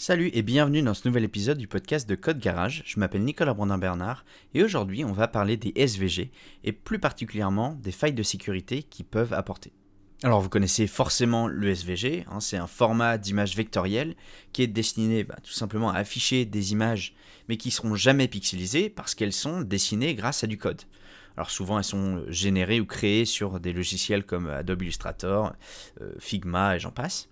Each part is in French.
Salut et bienvenue dans ce nouvel épisode du podcast de Code Garage. Je m'appelle Nicolas Brandin-Bernard et aujourd'hui on va parler des SVG et plus particulièrement des failles de sécurité qui peuvent apporter. Alors vous connaissez forcément le SVG, hein, c'est un format d'image vectorielle qui est destiné bah, tout simplement à afficher des images mais qui seront jamais pixelisées parce qu'elles sont dessinées grâce à du code. Alors souvent elles sont générées ou créées sur des logiciels comme Adobe Illustrator, euh, Figma et j'en passe.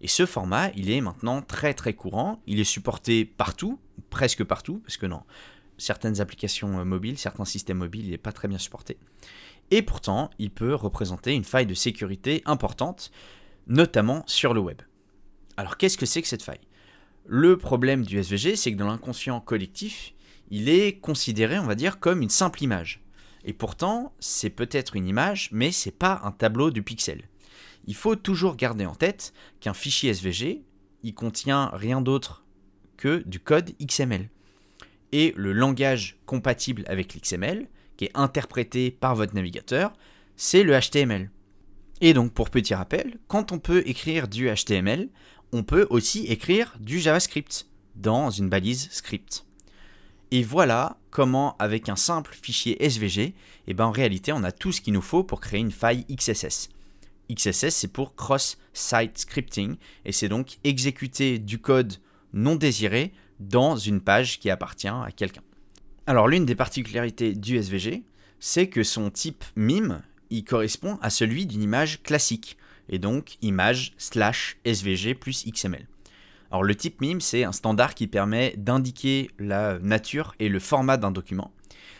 Et ce format, il est maintenant très très courant. Il est supporté partout, presque partout, parce que non, certaines applications euh, mobiles, certains systèmes mobiles, il n'est pas très bien supporté. Et pourtant, il peut représenter une faille de sécurité importante, notamment sur le web. Alors qu'est-ce que c'est que cette faille? Le problème du SVG, c'est que dans l'inconscient collectif, il est considéré, on va dire, comme une simple image. Et pourtant, c'est peut-être une image, mais c'est pas un tableau de pixels il faut toujours garder en tête qu'un fichier SVG, il contient rien d'autre que du code XML. Et le langage compatible avec l'XML, qui est interprété par votre navigateur, c'est le HTML. Et donc pour petit rappel, quand on peut écrire du HTML, on peut aussi écrire du JavaScript dans une balise script. Et voilà comment avec un simple fichier SVG, eh ben en réalité on a tout ce qu'il nous faut pour créer une faille XSS. XSS, c'est pour Cross-Site Scripting, et c'est donc exécuter du code non désiré dans une page qui appartient à quelqu'un. Alors l'une des particularités du SVG, c'est que son type MIME, il correspond à celui d'une image classique, et donc image slash SVG plus XML. Alors le type MIME, c'est un standard qui permet d'indiquer la nature et le format d'un document.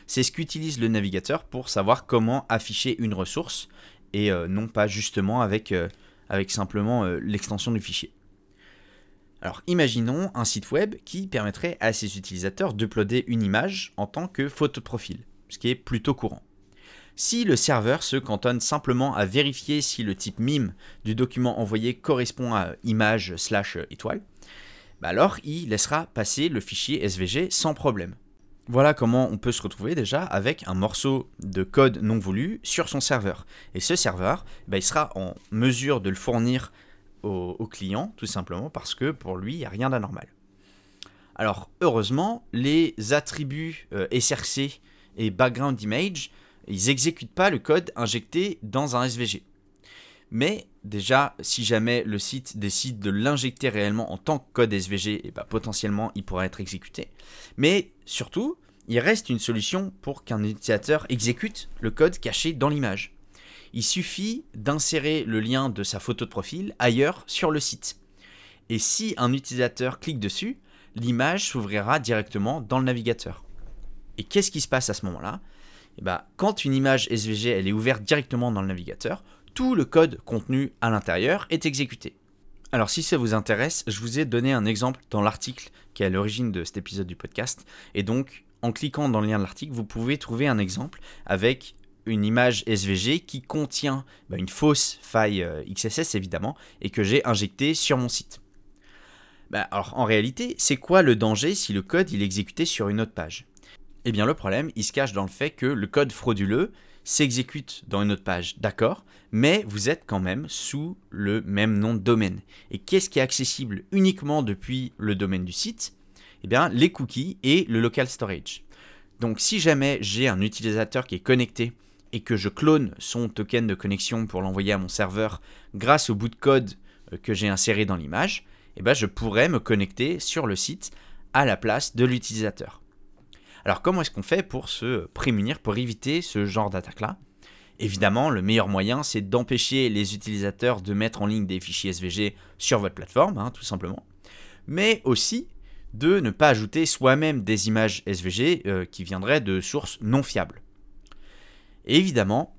C'est ce qu'utilise le navigateur pour savoir comment afficher une ressource et euh, non pas justement avec, euh, simplement euh, l'extension du fichier. Alors imaginons un site web qui permettrait à ses utilisateurs d'uploader une image en tant que photo de profil, ce qui est plutôt courant. Si le serveur se cantonne simplement à vérifier si le type MIME du document envoyé correspond à image slash étoile, bah alors il laissera passer le fichier SVG sans problème. Voilà comment on peut se retrouver déjà avec un morceau de code non voulu sur son serveur. Et ce serveur, bah, il sera en mesure de le fournir au, client, tout simplement parce que pour lui, il n'y a rien d'anormal. Alors, heureusement, les attributs euh, SRC et background image, ils n'exécutent pas le code injecté dans un SVG. Mais déjà, si jamais le site décide de l'injecter réellement en tant que code SVG, eh ben, potentiellement il pourra être exécuté. Mais surtout, il reste une solution pour qu'un utilisateur exécute le code caché dans l'image. Il suffit d'insérer le lien de sa photo de profil ailleurs sur le site. Et si un utilisateur clique dessus, l'image s'ouvrira directement dans le navigateur. Et qu'est-ce qui se passe à ce moment-là? Eh ben, Quand une image SVG elle est ouverte directement dans le navigateur, tout le code contenu à l'intérieur est exécuté. Alors si ça vous intéresse, je vous ai donné un exemple dans l'article qui est à l'origine de cet épisode du podcast. Et donc, en cliquant dans le lien de l'article, vous pouvez trouver un exemple avec une image SVG qui contient bah, une fausse faille euh, XSS évidemment et que j'ai injectée sur mon site. Bah, alors en réalité, c'est quoi le danger si le code est exécuté sur une autre page? Eh bien le problème, il se cache dans le fait que le code frauduleux s'exécute dans une autre page, d'accord, mais vous êtes quand même sous le même nom de domaine. Et qu'est-ce qui est accessible uniquement depuis le domaine du site? Eh bien, les cookies et le local storage. Donc, si jamais j'ai un utilisateur qui est connecté et que je clone son token de connexion pour l'envoyer à mon serveur grâce au bout de code euh, que j'ai inséré dans l'image, eh bien, je pourrais me connecter sur le site à la place de l'utilisateur. Alors comment est-ce qu'on fait pour se prémunir, pour éviter ce genre d'attaque-là? Évidemment, le meilleur moyen, c'est d'empêcher les utilisateurs de mettre en ligne des fichiers SVG sur votre plateforme, hein, tout simplement. Mais aussi de ne pas ajouter soi-même des images SVG euh, qui viendraient de sources non fiables. évidemment,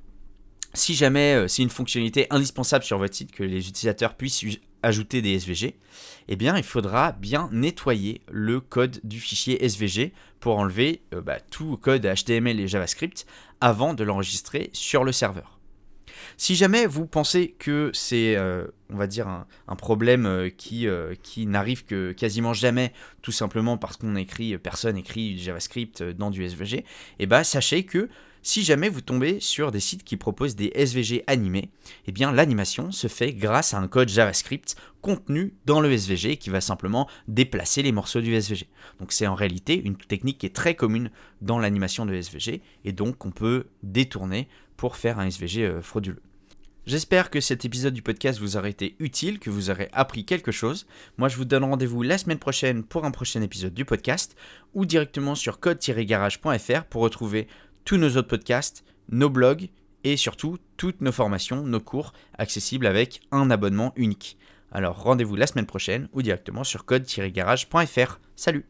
si jamais euh, c'est une fonctionnalité indispensable sur votre site que les utilisateurs puissent ajouter des SVG, eh bien il faudra bien nettoyer le code du fichier SVG pour enlever euh, bah, tout code HTML et JavaScript avant de l'enregistrer sur le serveur. Si jamais vous pensez que c'est, euh, un, problème euh, qui, n'arrive que quasiment jamais, tout simplement parce qu'on écrit, personne écrit JavaScript dans du SVG, eh ben, sachez que Si jamais vous tombez sur des sites qui proposent des SVG animés, eh bien l'animation se fait grâce à un code JavaScript contenu dans le SVG qui va simplement déplacer les morceaux du SVG. Donc c'est en réalité une technique qui est très commune dans l'animation de SVG et donc on peut détourner pour faire un SVG euh, frauduleux. J'espère que cet épisode du podcast vous aura été utile, que vous aurez appris quelque chose. Moi, je vous donne rendez-vous la semaine prochaine pour un prochain épisode du podcast ou directement sur code-garage.fr pour retrouver tous nos autres podcasts, nos blogs et surtout toutes nos formations, nos cours accessibles avec un abonnement unique. Alors rendez-vous la semaine prochaine ou directement sur code-garage.fr. Salut